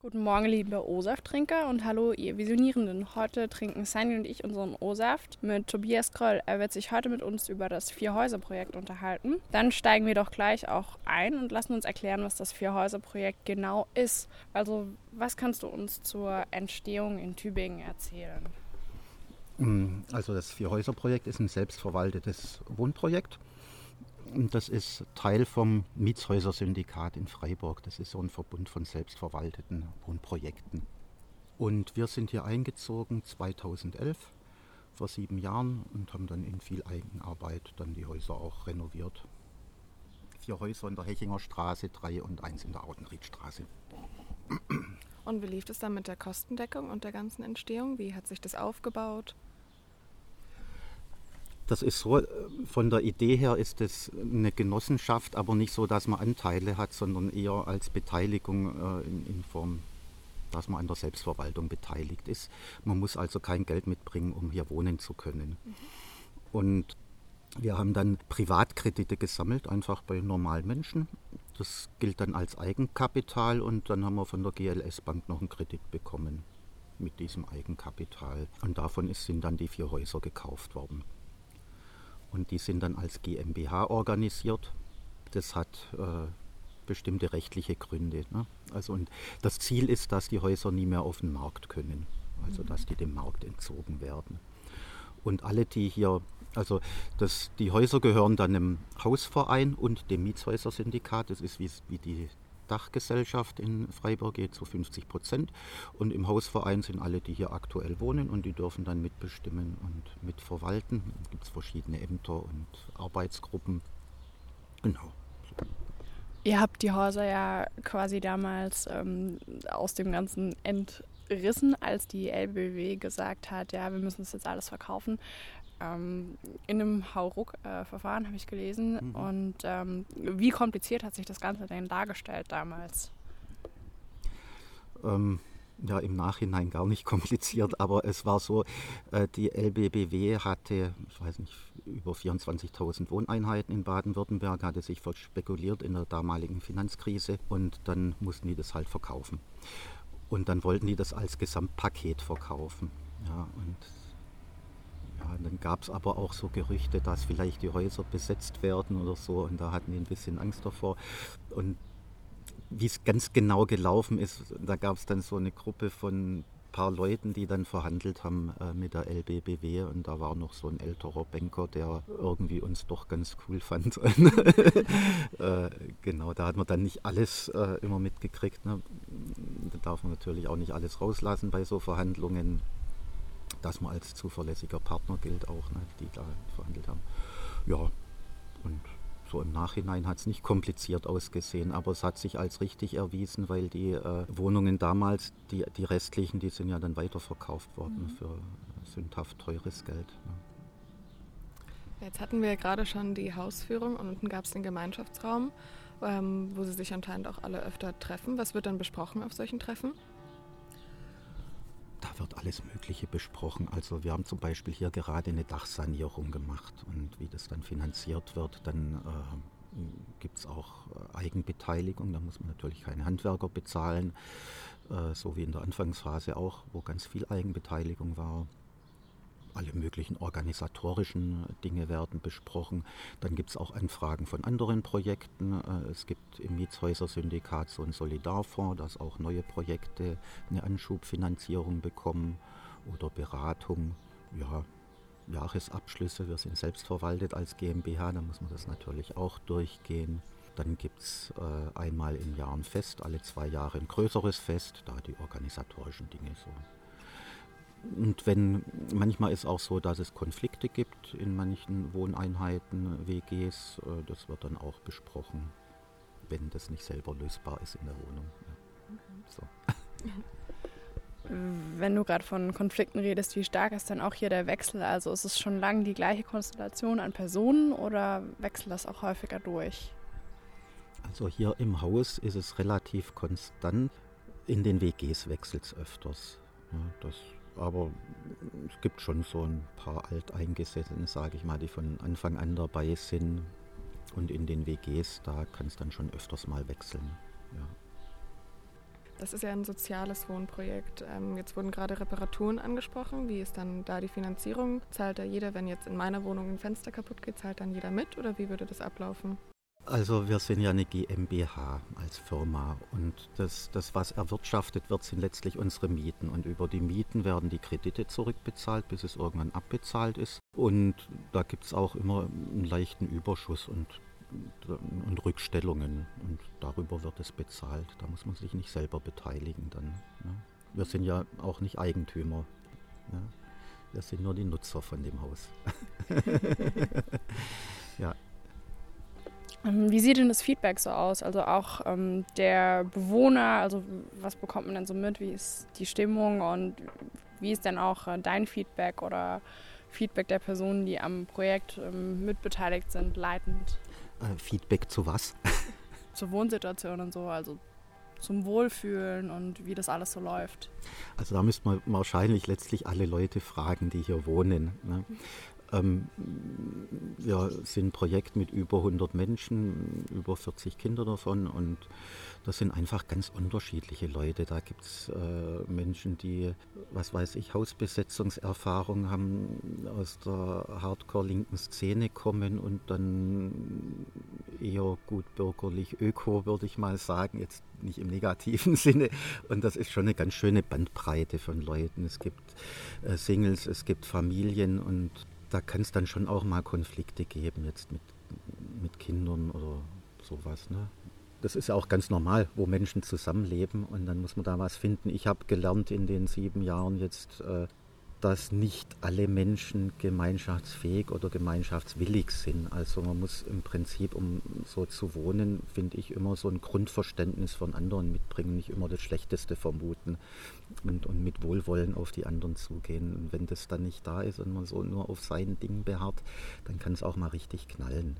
Guten Morgen, liebe O-Saft-Trinker und hallo, ihr Visionierenden. Heute trinken Sandy und ich unseren O-Saft mit Tobias Kroll. Er wird sich heute mit uns über das Vier-Häuser-Projekt unterhalten. Dann steigen wir doch gleich auch ein und lassen uns erklären, was das Vier-Häuser-Projekt genau ist. Also, was kannst du uns zur Entstehung in Tübingen erzählen? Mm, also, das Vier-Häuser-Projekt ist ein selbstverwaltetes Wohnprojekt das ist Teil vom Mietshäuser-Syndikat in Freiburg. Das ist so ein Verbund von selbstverwalteten Wohnprojekten. Und wir sind hier eingezogen 2011, vor sieben Jahren, und haben dann in viel Eigenarbeit dann die Häuser auch renoviert. Vier Häuser in der Hechinger Straße, drei und eins in der Audenriedstraße. Und wie lief es dann mit der Kostendeckung und der ganzen Entstehung? Wie hat sich das aufgebaut? Das ist so, äh, von der Idee her ist es eine Genossenschaft, aber nicht so, dass man Anteile hat, sondern eher als Beteiligung äh, in, in, Form, dass man an der Selbstverwaltung beteiligt ist. Man muss also kein Geld mitbringen, um hier wohnen zu können. Und wir haben dann Privatkredite gesammelt, einfach bei normalen Menschen. Das gilt dann als Eigenkapital und dann haben wir von der GLS Bank noch einen Kredit bekommen mit diesem Eigenkapital. Und davon sind dann die vier Häuser gekauft worden. Und die sind dann als GmbH organisiert. Das hat äh, bestimmte rechtliche Gründe. Ne? Also und das Ziel ist, dass die Häuser nie mehr auf den Markt können. Also dass die dem Markt entzogen werden. Und alle, die hier, also das, die Häuser gehören dann einem Hausverein und dem Mietshäuser-Syndikat. Das ist wie, wie die Dachgesellschaft in Freiburg geht zu 50 Prozent. Und im Hausverein sind alle, die hier aktuell wohnen und die dürfen dann mitbestimmen und mitverwalten. Es gibt verschiedene Ämter und Arbeitsgruppen. Genau. Ihr habt die Häuser ja quasi damals ähm, aus dem Ganzen entrissen, als die LBW gesagt hat, ja, wir müssen das jetzt alles verkaufen ähm, in einem Hauruck-Verfahren, habe ich gelesen. Mhm. Und ähm, wie kompliziert hat sich das Ganze denn dargestellt damals? Ähm, ja, im Nachhinein gar nicht kompliziert, aber es war so, äh, die LBBW hatte, ich weiß nicht, über 24.000 Wohneinheiten in Baden-Württemberg, hatte sich verspekuliert in der damaligen Finanzkrise und dann mussten die das halt verkaufen. Und dann wollten die das als Gesamtpaket verkaufen. Ja, und dann gab es aber auch so Gerüchte, dass vielleicht die Häuser besetzt werden oder so und da hatten die ein bisschen Angst davor. Und wie es ganz genau gelaufen ist, da gab es dann so eine Gruppe von ein paar Leuten, die dann verhandelt haben äh, mit der LBBW und da war noch so ein älterer Banker, der irgendwie uns doch ganz cool fand. äh, genau, da hat man dann nicht alles äh, immer mitgekriegt. Ne? Da darf man natürlich auch nicht alles rauslassen bei so Verhandlungen dass man als zuverlässiger Partner gilt auch, ne, die da verhandelt haben. Ja, und so im Nachhinein hat es nicht kompliziert ausgesehen, aber es hat sich als richtig erwiesen, weil die äh, Wohnungen damals, die, die restlichen, die sind ja dann weiterverkauft worden mhm. für sündhaft teures Geld. Ne. Jetzt hatten wir gerade schon die Hausführung und unten gab es den Gemeinschaftsraum, ähm, wo sie sich anscheinend auch alle öfter treffen. Was wird dann besprochen auf solchen Treffen? Alles Mögliche besprochen. Also wir haben zum Beispiel hier gerade eine Dachsanierung gemacht und wie das dann finanziert wird, dann äh, gibt es auch äh, Eigenbeteiligung. Da muss man natürlich keine Handwerker bezahlen, äh, so wie in der Anfangsphase auch, wo ganz viel Eigenbeteiligung war alle möglichen organisatorischen Dinge werden besprochen. Dann gibt es auch Anfragen von anderen Projekten. Äh, es gibt im Mietshäuser-Syndikat so einen Solidarfonds, dass auch neue Projekte eine Anschubfinanzierung bekommen oder Beratung. Ja, Jahresabschlüsse, wir sind selbst verwaltet als GmbH, da muss man das natürlich auch durchgehen. Dann gibt es äh, einmal im Jahr ein Fest, alle zwei Jahre ein größeres Fest, da die organisatorischen Dinge so und wenn manchmal ist auch so, dass es Konflikte gibt in manchen Wohneinheiten, WGs, äh, das wird dann auch besprochen, wenn das nicht selber lösbar ist in der Wohnung. So. Wenn du gerade von Konflikten redest, wie stark ist dann auch hier der Wechsel? Also ist es schon lange die gleiche Konstellation an Personen oder wechselt das auch häufiger durch? Also hier im Haus ist es relativ konstant. In den WGs wechselt es öfters. Ja, das aber es gibt schon so ein paar Alteingesessene, sage ich mal, die von Anfang an dabei sind. Und in den WGs, da kann es dann schon öfters mal wechseln. Ja. Das ist ja ein soziales Wohnprojekt. Ähm, jetzt wurden gerade Reparaturen angesprochen. Wie ist dann da die Finanzierung? Zahlt da jeder, wenn jetzt in meiner Wohnung ein Fenster kaputt geht, zahlt dann jeder mit oder wie würde das ablaufen? Also wir sind ja eine GmbH als Firma und das, das, was erwirtschaftet wird, sind letztlich unsere Mieten. Und über die Mieten werden die Kredite zurückbezahlt, bis es irgendwann abbezahlt ist. Und da gibt es auch immer einen leichten Überschuss und, und Rückstellungen. Und darüber wird es bezahlt. Da muss man sich nicht selber beteiligen dann. Ne? Wir sind ja auch nicht Eigentümer. Ne? Wir sind nur die Nutzer von dem Haus. ja. Ähm, wie sieht denn das Feedback so aus? Also auch ähm, der Bewohner, also was bekommt man denn so mit? Wie ist die Stimmung und wie ist denn auch äh, dein Feedback oder Feedback der Personen, die am Projekt ähm, mitbeteiligt sind, leitend? Äh, Feedback zu was? Zur Wohnsituation und so, also zum Wohlfühlen und wie das alles so läuft. Also da müsste man wahrscheinlich letztlich alle Leute fragen, die hier wohnen. Ne? Ähm, wir sind ein Projekt mit über 100 Menschen, über 40 Kinder davon und das sind einfach ganz unterschiedliche Leute. Da gibt es äh, Menschen, die, was weiß ich, Hausbesetzungserfahrung haben, aus der Hardcore-linken Szene kommen und dann eher gut bürgerlich öko, würde ich mal sagen, jetzt nicht im negativen Sinne. Und das ist schon eine ganz schöne Bandbreite von Leuten. Es gibt äh, Singles, es gibt Familien und da kann es dann schon auch mal Konflikte geben, jetzt mit, mit Kindern oder sowas. Ne? Das ist ja auch ganz normal, wo Menschen zusammenleben und dann muss man da was finden. Ich habe gelernt in den sieben Jahren jetzt, äh, dass nicht alle Menschen gemeinschaftsfähig oder gemeinschaftswillig sind. Also man muss im Prinzip, um so zu wohnen, finde ich, immer so ein Grundverständnis von anderen mitbringen, nicht immer das Schlechteste vermuten und, und mit Wohlwollen auf die anderen zugehen. Und wenn das dann nicht da ist und man so nur auf sein Ding beharrt, dann kann es auch mal richtig knallen.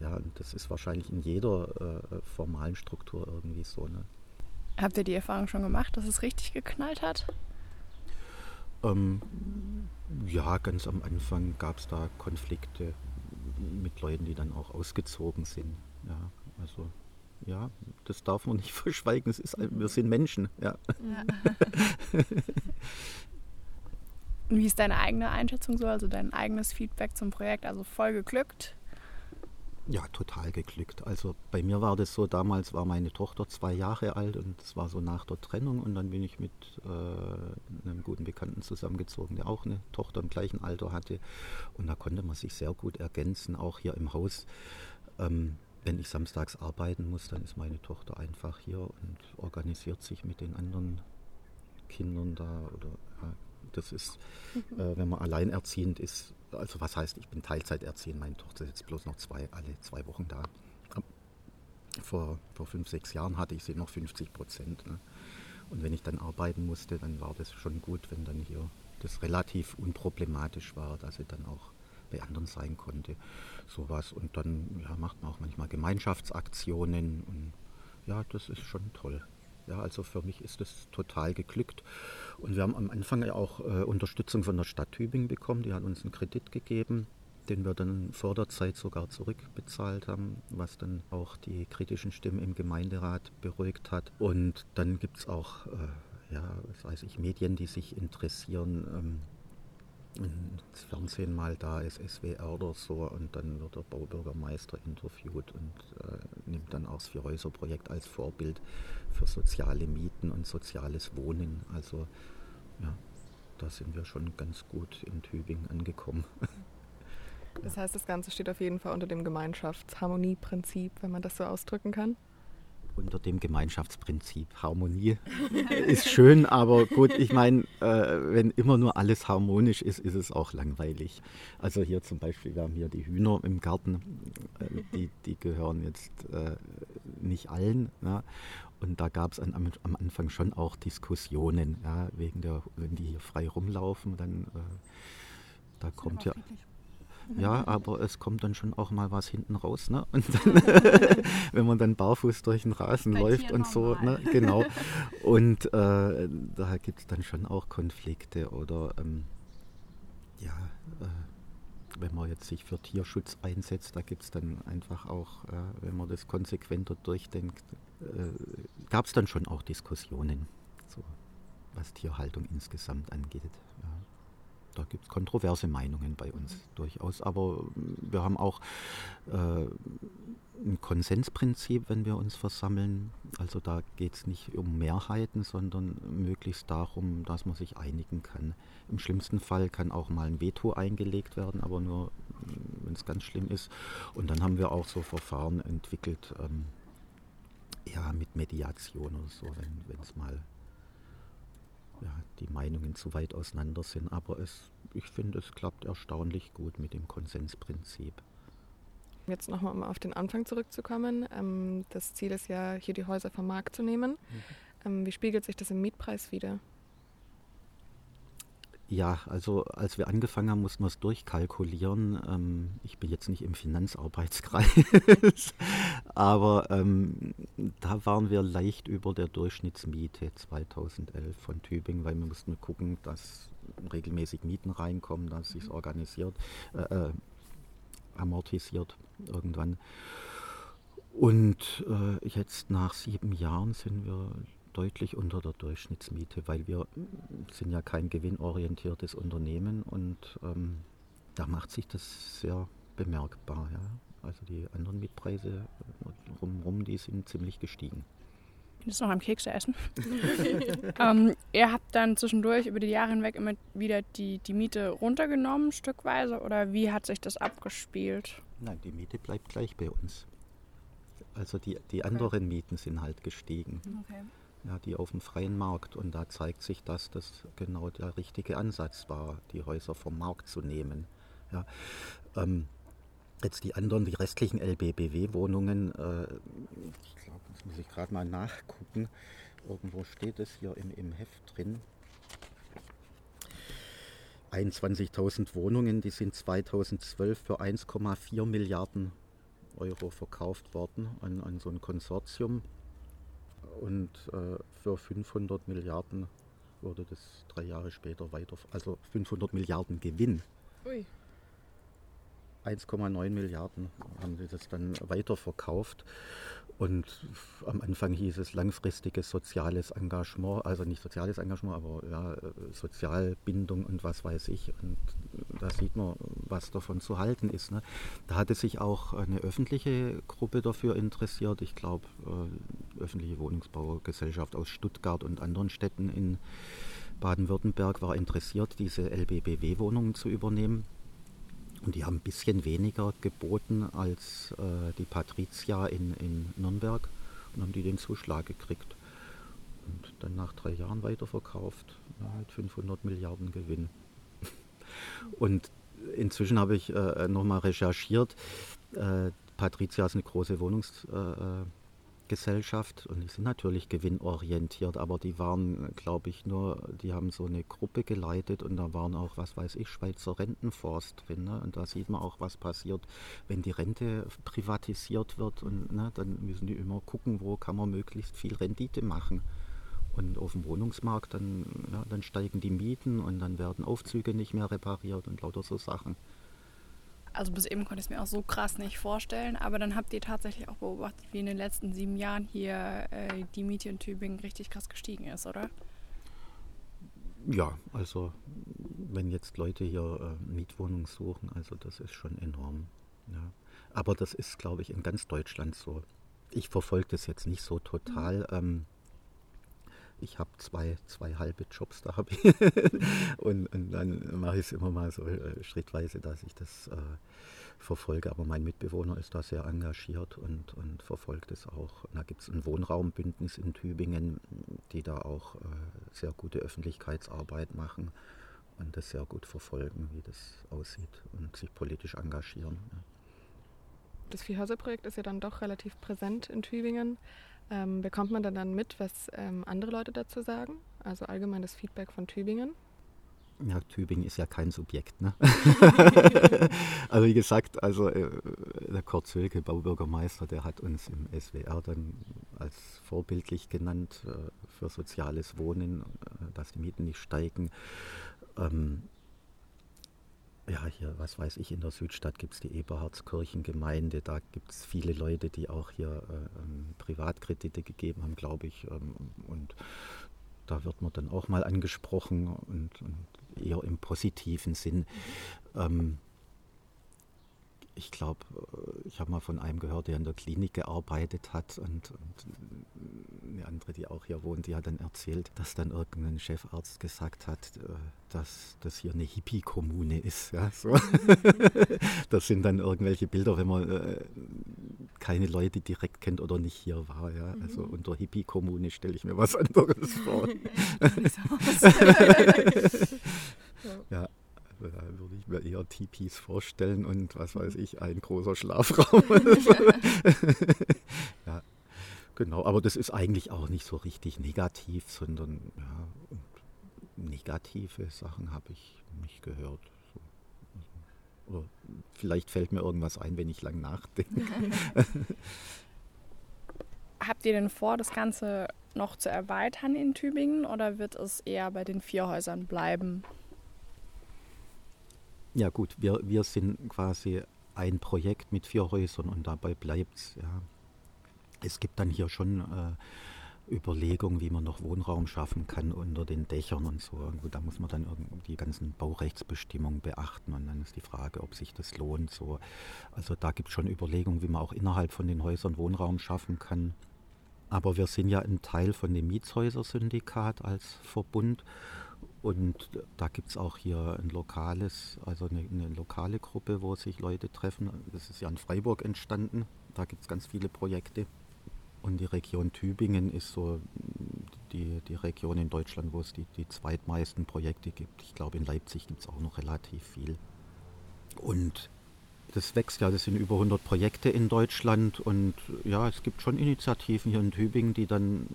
Ja, und das ist wahrscheinlich in jeder äh, formalen Struktur irgendwie so. Ne? Habt ihr die Erfahrung schon gemacht, dass es richtig geknallt hat? Ähm, ja, ganz am Anfang gab es da Konflikte mit Leuten, die dann auch ausgezogen sind. Ja, also ja, das darf man nicht verschweigen. Es ist, wir sind Menschen. Ja. ja. Wie ist deine eigene Einschätzung so, also dein eigenes Feedback zum Projekt? Also voll geglückt? Ja, total geglückt. Also bei mir war das so, damals war meine Tochter zwei Jahre alt und es war so nach der Trennung und dann bin ich mit äh, einem guten Bekannten zusammengezogen, der auch eine Tochter im gleichen Alter hatte und da konnte man sich sehr gut ergänzen, auch hier im Haus. Ähm, wenn ich samstags arbeiten muss, dann ist meine Tochter einfach hier und organisiert sich mit den anderen Kindern da oder das ist, äh, wenn man alleinerziehend ist, also was heißt, ich bin Teilzeiterziehend, meine Tochter ist jetzt bloß noch zwei, alle zwei Wochen da. Vor, vor fünf, sechs Jahren hatte ich sie noch 50 Prozent. Ne? Und wenn ich dann arbeiten musste, dann war das schon gut, wenn dann hier das relativ unproblematisch war, dass sie dann auch bei anderen sein konnte. Sowas. Und dann ja, macht man auch manchmal Gemeinschaftsaktionen und ja, das ist schon toll. Ja, also für mich ist es total geglückt. Und wir haben am Anfang ja auch äh, Unterstützung von der Stadt Tübingen bekommen. Die hat uns einen Kredit gegeben, den wir dann vor der Zeit sogar zurückbezahlt haben, was dann auch die kritischen Stimmen im Gemeinderat beruhigt hat. Und dann gibt es auch, äh, ja, was weiß ich, Medien, die sich interessieren. Ähm, Fernsehen mal da ist, SWR oder so, und dann wird der Baubürgermeister interviewt und äh, nimmt dann auch das Vierhäuser-Projekt als Vorbild für soziale Mieten und soziales Wohnen. Also ja, da sind wir schon ganz gut in Tübingen angekommen. Das heißt, das Ganze steht auf jeden Fall unter dem Gemeinschaftsharmonieprinzip, wenn man das so ausdrücken kann unter dem Gemeinschaftsprinzip. Harmonie ist schön, aber gut, ich meine, äh, wenn immer nur alles harmonisch ist, ist es auch langweilig. Also hier zum Beispiel, wir haben hier die Hühner im Garten, äh, die, die gehören jetzt äh, nicht allen. Ja? Und da gab es am, am, Anfang schon auch Diskussionen, ja, wegen der, wenn die hier frei rumlaufen, dann äh, da kommt ja. Ja, aber es kommt dann schon auch mal was hinten raus. Ne? Und dann, wenn man dann barfuß durch den Rasen Bei läuft und so. Ne? Genau. Und äh, da gibt es dann schon auch Konflikte oder ähm, ja, äh, wenn man jetzt sich für Tierschutz einsetzt, da gibt es dann einfach auch, äh, wenn man das konsequenter durchdenkt, äh, gab es dann schon auch Diskussionen, so, was Tierhaltung insgesamt angeht. Da gibt es kontroverse Meinungen bei uns mhm. durchaus, aber wir haben auch äh, ein Konsensprinzip, wenn wir uns versammeln. Also da geht es nicht um Mehrheiten, sondern möglichst darum, dass man sich einigen kann. Im schlimmsten Fall kann auch mal ein Veto eingelegt werden, aber nur, wenn es ganz schlimm ist. Und dann haben wir auch so Verfahren entwickelt, ähm, ja, mit Mediation oder so, wenn es mal ja, die Meinungen zu weit auseinander sind. Aber es, ich finde, es klappt erstaunlich gut mit dem Konsensprinzip. Jetzt nochmal, um auf den Anfang zurückzukommen. Ähm, das Ziel ist ja, hier die Häuser vom Markt zu nehmen. Mhm. Ähm, wie spiegelt sich das im Mietpreis wieder? Ja, also als wir angefangen haben, mussten wir es durchkalkulieren. Ähm, ich bin jetzt nicht im Finanzarbeitskreis, aber ähm, da waren wir leicht über der Durchschnittsmiete 2011 von Tübingen, weil wir mussten gucken, dass regelmäßig Mieten reinkommen, dass sich mhm. organisiert, äh, äh, amortisiert irgendwann. Und äh, jetzt nach sieben Jahren sind wir deutlich unter der Durchschnittsmiete, weil wir sind ja kein gewinnorientiertes Unternehmen und ähm, da macht sich das sehr bemerkbar. Ja. Also die anderen Mietpreise rumrum, die sind ziemlich gestiegen. Jetzt noch am Kekse essen. ähm, ihr habt dann zwischendurch über die Jahre hinweg immer wieder die, die Miete runtergenommen, stückweise, oder wie hat sich das abgespielt? Nein, die Miete bleibt gleich bei uns. Also die, die anderen Mieten sind halt gestiegen. Okay. Ja, die auf dem freien Markt. Und da zeigt sich, dass das genau der richtige Ansatz war, die Häuser vom Markt zu nehmen. Ja, ähm, jetzt die anderen, die restlichen LBBW-Wohnungen, äh, ich glaube, das muss ich gerade mal nachgucken. Irgendwo steht es hier im, im Heft drin. 21.000 Wohnungen, die sind 2012 für 1,4 Milliarden Euro verkauft worden an, an so ein Konsortium. Und äh, für 500 Milliarden wurde das drei Jahre später weiter, also 500 Milliarden Gewinn. Ui. 1,9 Milliarden haben sie das dann weiterverkauft. Und am Anfang hieß es langfristiges soziales Engagement, also nicht soziales Engagement, aber ja, Sozialbindung und was weiß ich. Und da sieht man, was davon zu halten ist. Ne? Da hatte sich auch eine öffentliche Gruppe dafür interessiert. Ich glaube, äh, öffentliche Wohnungsbaugesellschaft aus Stuttgart und anderen Städten in Baden-Württemberg war interessiert, diese LBBW-Wohnungen zu übernehmen. Und die haben ein bisschen weniger geboten als äh, die Patricia in, in Nürnberg und haben die den Zuschlag gekriegt. Und dann nach drei Jahren weiterverkauft mit 500 Milliarden Gewinn. und inzwischen habe ich äh, nochmal recherchiert. Äh, Patricia ist eine große Wohnungs... Äh, äh Gesellschaft und die sind natürlich gewinnorientiert, aber die waren, glaube ich, nur, die haben so eine Gruppe geleitet und da waren auch, was weiß ich, Schweizer Rentenfonds drin. Ne? Und da sieht man auch, was passiert, wenn die Rente privatisiert wird und ne, dann müssen die immer gucken, wo kann man möglichst viel Rendite machen. Und auf dem Wohnungsmarkt, dann, ja, dann steigen die Mieten und dann werden Aufzüge nicht mehr repariert und lauter so Sachen also bis eben konnte ich es mir auch so krass nicht vorstellen, aber dann habt ihr tatsächlich auch beobachtet, wie in den letzten sieben Jahren hier äh, die Miete in Tübingen richtig krass gestiegen ist, oder? Ja, also wenn jetzt Leute hier äh, Mietwohnungen suchen, also das ist schon enorm. Ja. Aber das ist, glaube ich, in ganz Deutschland so. Ich verfolge das jetzt nicht so total. Mhm. Ähm, ich habe zwei, zwei halbe Jobs da habe ich. und, und, dann mache ich es immer mal so äh, schrittweise, dass ich das äh, verfolge. Aber mein Mitbewohner ist da sehr engagiert und, und verfolgt es auch. Und da gibt es ein Wohnraumbündnis in Tübingen, die da auch äh, sehr gute Öffentlichkeitsarbeit machen und das sehr gut verfolgen, wie das aussieht und sich politisch engagieren. Ja. Das Viehhäuser-Projekt ist ja dann doch relativ präsent in Tübingen. Ähm, bekommt man dann, dann mit, was ähm, andere Leute dazu sagen? Also allgemein das Feedback von Tübingen? Ja, Tübingen ist ja kein Subjekt. Ne? also wie gesagt, also äh, der Kurt Zölke, Baubürgermeister, der hat uns im SWR dann als vorbildlich genannt äh, für soziales Wohnen, äh, dass die Mieten nicht steigen. Ähm, ja, hier, was weiß ich, in der Südstadt gibt es die Eberhardskirchengemeinde. Da gibt es viele Leute, die auch hier äh, ähm, Privatkredite gegeben haben, glaube ich. Ähm, und da wird man dann auch mal angesprochen und, und eher im positiven Sinn. Ähm, ich glaube, äh, ich habe mal von einem gehört, der in der Klinik gearbeitet hat und, und, eine andere, die auch hier wohnt, die hat dann erzählt, dass dann irgendein Chefarzt gesagt hat, äh, dass das hier eine Hippie-Kommune ist. Ja, so. das sind dann irgendwelche Bilder, wenn man äh, keine Leute direkt kennt oder nicht hier war. Ja. Also mhm. unter Hippie-Kommune stelle ich mir was anderes vor. ja. Da würde ich mir eher Tipis vorstellen und was weiß mhm. ich, ein großer Schlafraum. ja, genau. Aber das ist eigentlich auch nicht so richtig negativ, sondern ja, negative Sachen habe ich nicht gehört. Oder vielleicht fällt mir irgendwas ein, wenn ich lang nachdenke. Habt ihr denn vor, das Ganze noch zu erweitern in Tübingen oder wird es eher bei den vier Häusern bleiben? Ja gut, wir, wir sind quasi ein Projekt mit vier Häusern und dabei bleibt es. Ja. Es gibt dann hier schon äh, Überlegungen, wie man noch Wohnraum schaffen kann unter den Dächern und so. Irgendwo, da muss man dann die ganzen Baurechtsbestimmungen beachten und dann ist die Frage, ob sich das lohnt. So. Also da gibt es schon Überlegungen, wie man auch innerhalb von den Häusern Wohnraum schaffen kann. Aber wir sind ja ein Teil von dem Mietshäuser-Syndikat als Verbund und da gibt es auch hier ein lokales, also eine, eine, lokale Gruppe, wo sich Leute treffen. Das ist ja in Freiburg entstanden. Da gibt es ganz viele Projekte. Und die Region Tübingen ist so die, die Region in Deutschland, wo es die, die zweitmeisten Projekte gibt. Ich glaube, in Leipzig gibt es auch noch relativ viel. Und das wächst ja, das sind über 100 Projekte in Deutschland und ja, es gibt schon Initiativen hier in Tübingen, die dann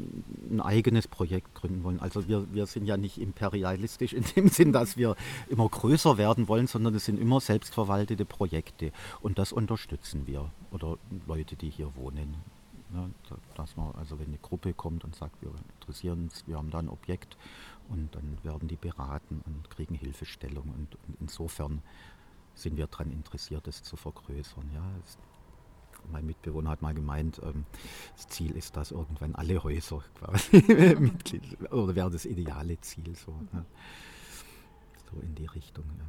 ein eigenes Projekt gründen wollen. Also wir, wir sind ja nicht imperialistisch in dem Sinn, dass wir immer größer werden wollen, sondern es sind immer selbstverwaltete Projekte und das unterstützen wir oder Leute, die hier wohnen. Ja, dass man, also wenn eine Gruppe kommt und sagt, wir interessieren uns, wir haben da ein Objekt und dann werden die beraten und kriegen Hilfestellung und, und insofern sind wir daran interessiert, das zu vergrößern. Ja. Es, mein Mitbewohner hat mal gemeint, ähm, das Ziel ist, dass irgendwann alle Häuser quasi Mitglied oder wäre das ideale Ziel so. Ja. So in die Richtung. Ja.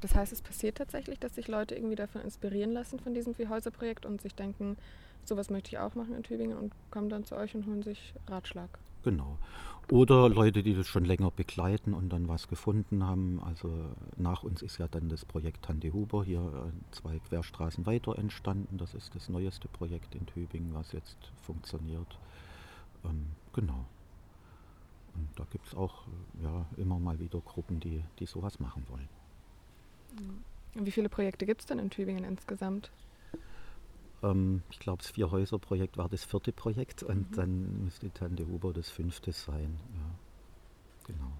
Das heißt, es passiert tatsächlich, dass sich Leute irgendwie davon inspirieren lassen von diesem Vier-Häuser-Projekt und sich denken, sowas möchte ich auch machen in Tübingen und kommen dann zu euch und holen sich Ratschlag. Genau. Oder Leute, die das schon länger begleiten und dann was gefunden haben. Also nach uns ist ja dann das Projekt Tante Huber hier äh, zwei Querstraßen weiter entstanden. Das ist das neueste Projekt in Tübingen, was jetzt funktioniert. Ähm, genau. Und da gibt es auch ja, immer mal wieder Gruppen, die, die sowas machen wollen. Wie viele Projekte gibt es denn in Tübingen insgesamt? Ähm, ich glaube, das Vier-Häuser-Projekt war das vierte Projekt und mhm. dann müsste Tante Huber das fünfte sein. Ja, genau.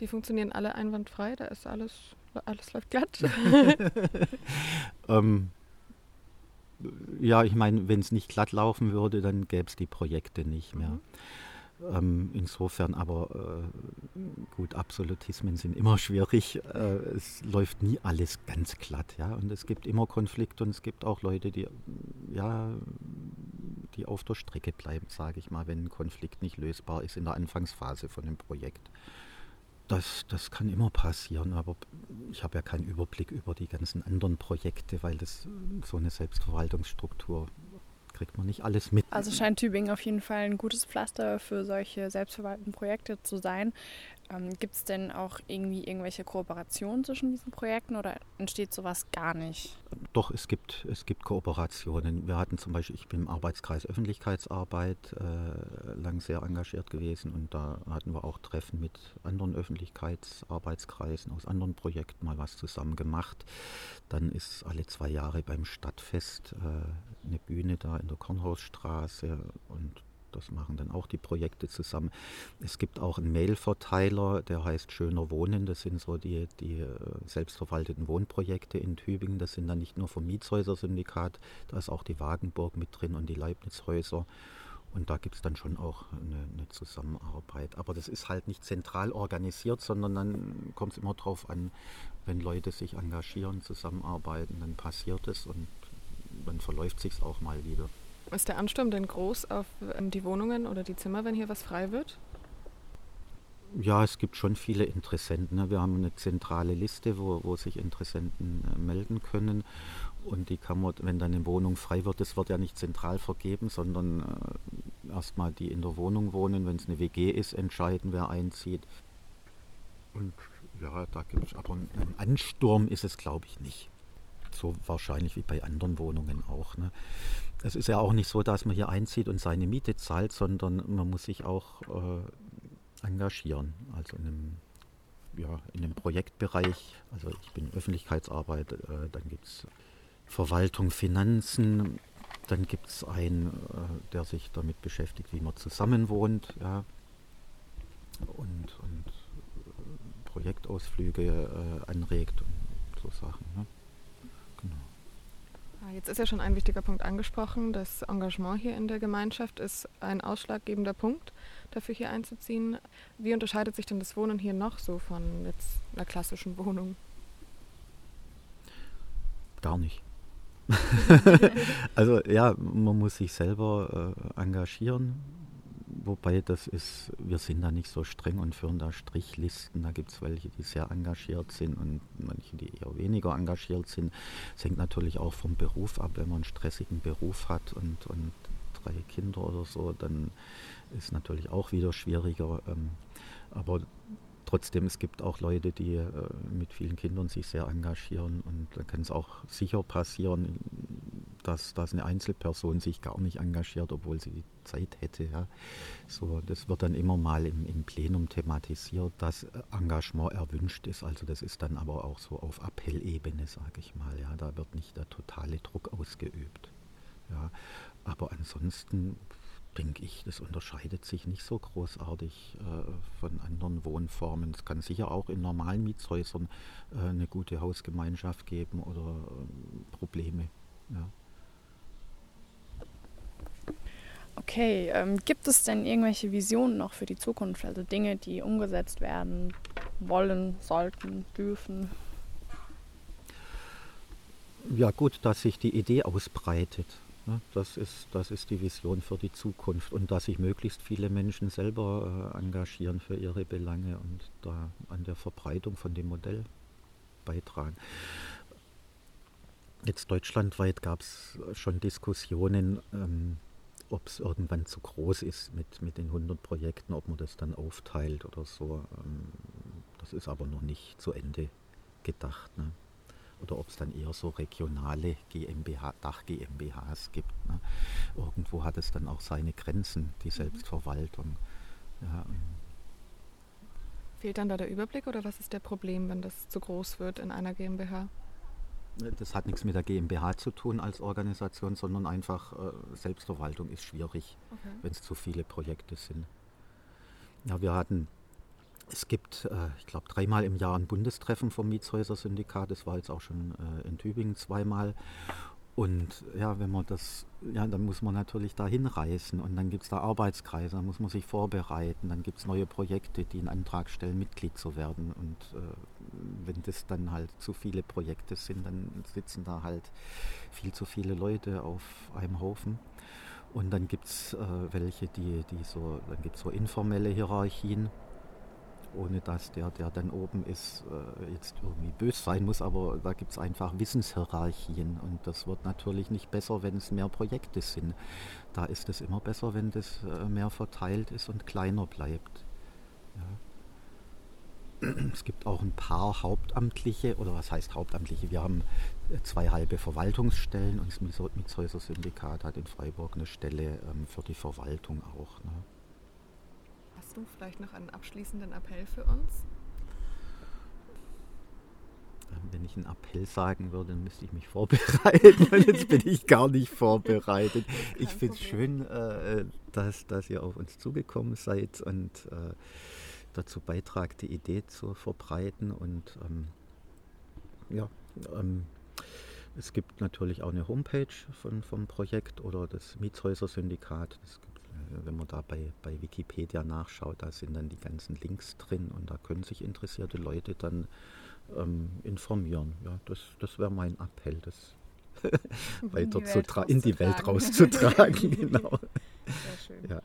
Die funktionieren alle einwandfrei, da ist alles, alles läuft glatt. ähm, ja, ich meine, wenn es nicht glatt laufen würde, dann gäbe es die Projekte nicht mehr. Mhm. Ähm, insofern aber, äh, gut, Absolutismen sind immer schwierig. Äh, es läuft nie alles ganz glatt, ja. Und es gibt immer Konflikte und es gibt auch Leute, die, ja, die auf der Strecke bleiben, sage ich mal, wenn ein Konflikt nicht lösbar ist in der Anfangsphase von einem Projekt. Das, das kann immer passieren, aber ich habe ja keinen Überblick über die ganzen anderen Projekte, weil das so eine Selbstverwaltungsstruktur kriegt man nicht alles mit. Also scheint Tübingen auf jeden Fall ein gutes Pflaster für solche selbstverwalteten Projekte zu sein. Ähm, Gibt es denn auch irgendwie irgendwelche Kooperationen zwischen diesen Projekten oder entsteht sowas gar nicht? Doch, es gibt, es gibt Kooperationen. Wir hatten zum Beispiel, ich bin im Arbeitskreis Öffentlichkeitsarbeit äh, lang sehr engagiert gewesen und da hatten wir auch Treffen mit anderen Öffentlichkeitsarbeitskreisen aus anderen Projekten mal was zusammen gemacht. Dann ist alle zwei Jahre beim Stadtfest äh, eine Bühne da in der Kornhausstraße und das machen dann auch die Projekte zusammen. Es gibt auch einen Mail-Verteiler, der heißt Schöner Wohnen. Das sind so die, die äh, selbstverwalteten Wohnprojekte in Tübingen. Das sind dann nicht nur vom Mietshäuser-Syndikat, da ist auch die Wagenburg mit drin und die Leibnizhäuser. Und da gibt es dann schon auch eine, eine, Zusammenarbeit. Aber das ist halt nicht zentral organisiert, sondern dann kommt es immer darauf an, wenn Leute sich engagieren, zusammenarbeiten, dann passiert es und dann verläuft sich auch mal wieder. Ist der Ansturm denn groß auf ähm, die Wohnungen oder die Zimmer, wenn hier was frei wird? Ja, es gibt schon viele Interessenten. Ne? Wir haben eine zentrale Liste, wo, wo sich Interessenten äh, melden können. Und die kann man, wenn dann eine Wohnung frei wird, das wird ja nicht zentral vergeben, sondern äh, erstmal die in der Wohnung wohnen, wenn es eine WG ist, entscheiden, wer einzieht. Und ja, da gibt es aber einen Ansturm ist es, glaube ich, nicht. So wahrscheinlich wie bei anderen Wohnungen auch. Ne? Es ist ja auch nicht so, dass man hier einzieht und seine Miete zahlt, sondern man muss sich auch äh, engagieren. Also in einem, ja, in einem Projektbereich. Also ich bin Öffentlichkeitsarbeit, äh, dann gibt es Verwaltung, Finanzen. Dann gibt es einen, äh, der sich damit beschäftigt, wie man zusammenwohnt. Ja. Und, und äh, Projektausflüge äh, anregt und so Sachen. Ne? Ah, jetzt ist ja schon ein wichtiger Punkt angesprochen. Das Engagement hier in der Gemeinschaft ist ein ausschlaggebender Punkt, dafür hier einzuziehen. Wie unterscheidet sich denn das Wohnen hier noch so von jetzt einer klassischen Wohnung? Gar nicht. also ja, man muss sich selber äh, engagieren, wobei das ist, wir sind da nicht so streng und führen da Strichlisten. Da gibt es welche, die sehr engagiert sind und manche, die eher weniger engagiert sind. Es hängt natürlich auch vom Beruf ab. Wenn man einen stressigen Beruf hat und, und drei Kinder oder so, dann ist natürlich auch wieder schwieriger. Ähm, aber trotzdem, es gibt auch Leute, die äh, mit vielen Kindern sich sehr engagieren und da kann es auch sicher passieren, dass, dass eine Einzelperson sich gar nicht engagiert, obwohl sie die Zeit hätte. Ja. So, das wird dann immer mal im, im Plenum thematisiert, dass Engagement erwünscht ist. Also das ist dann aber auch so auf Appellebene, sage ich mal. Ja. Da wird nicht der totale Druck ausgeübt. Ja. Aber ansonsten denke ich, das unterscheidet sich nicht so großartig äh, von anderen Wohnformen. Es kann sicher auch in normalen Mietshäusern äh, eine gute Hausgemeinschaft geben oder äh, Probleme. Ja. Okay, ähm, gibt es denn irgendwelche Visionen noch für die Zukunft? Also Dinge, die umgesetzt werden wollen, sollten, dürfen? Ja gut, dass sich die Idee ausbreitet. Ne? Das ist, das ist die Vision für die Zukunft und dass sich möglichst viele Menschen selber äh, engagieren für ihre Belange und da an der Verbreitung von dem Modell beitragen. Jetzt deutschlandweit gab es schon Diskussionen, ähm, ob es irgendwann zu groß ist mit, mit den 100 Projekten, ob man das dann aufteilt oder so. Ähm, das ist aber noch nicht zu Ende gedacht. Ne? Oder ob es dann eher so regionale GmbH, Dach-GmbHs gibt. Ne? Irgendwo hat es dann auch seine Grenzen, die mhm. Selbstverwaltung. Ja. Fehlt dann da der Überblick oder was ist der Problem, wenn das zu groß wird in einer GmbH? Das hat nichts mit der GmbH zu tun als Organisation, sondern einfach äh, Selbstverwaltung ist schwierig, okay. wenn es zu viele Projekte sind. Ja, wir hatten es gibt, äh, ich glaube, dreimal im Jahr ein Bundestreffen vom Mietshäuser-Syndikat. Das war jetzt auch schon äh, in Tübingen zweimal. Und ja, wenn man das, ja, dann muss man natürlich da hinreisen und dann gibt es da Arbeitskreise, dann muss man sich vorbereiten, dann gibt es neue Projekte, die einen Antrag stellen, Mitglied zu werden. Und äh, wenn das dann halt zu viele Projekte sind, dann sitzen da halt viel zu viele Leute auf einem Haufen. Und dann gibt es äh, welche, die, die so, dann gibt es so informelle Hierarchien ohne dass der, der dann oben ist, äh, jetzt irgendwie bös sein muss, aber da gibt es einfach Wissenshierarchien und das wird natürlich nicht besser, wenn es mehr Projekte sind. Da ist es immer besser, wenn das äh, mehr verteilt ist und kleiner bleibt. Ja. Es gibt auch ein paar Hauptamtliche, oder was heißt Hauptamtliche? Wir haben äh, zwei halbe Verwaltungsstellen und das Mietshäuser Syndikat hat in Freiburg eine Stelle ähm, für die Verwaltung auch. Ne? Du vielleicht noch einen abschließenden Appell für uns? Ähm, wenn ich einen Appell sagen würde, dann müsste ich mich vorbereiten. Jetzt bin ich gar nicht vorbereitet. ich finde es schön, äh, dass, dass ihr auf uns zugekommen seid und äh, dazu beitragt, die Idee zu verbreiten. Und ähm, ja, ähm, es gibt natürlich auch eine Homepage von, vom Projekt oder das Mietshäuser-Syndikat. Es gibt wenn man da bei, bei Wikipedia nachschaut, da sind dann die ganzen Links drin und da können sich interessierte Leute dann ähm, informieren. Ja, das, das wäre mein Appell, das weiter in die, Welt, in die Welt rauszutragen. genau. Sehr schön. Ja.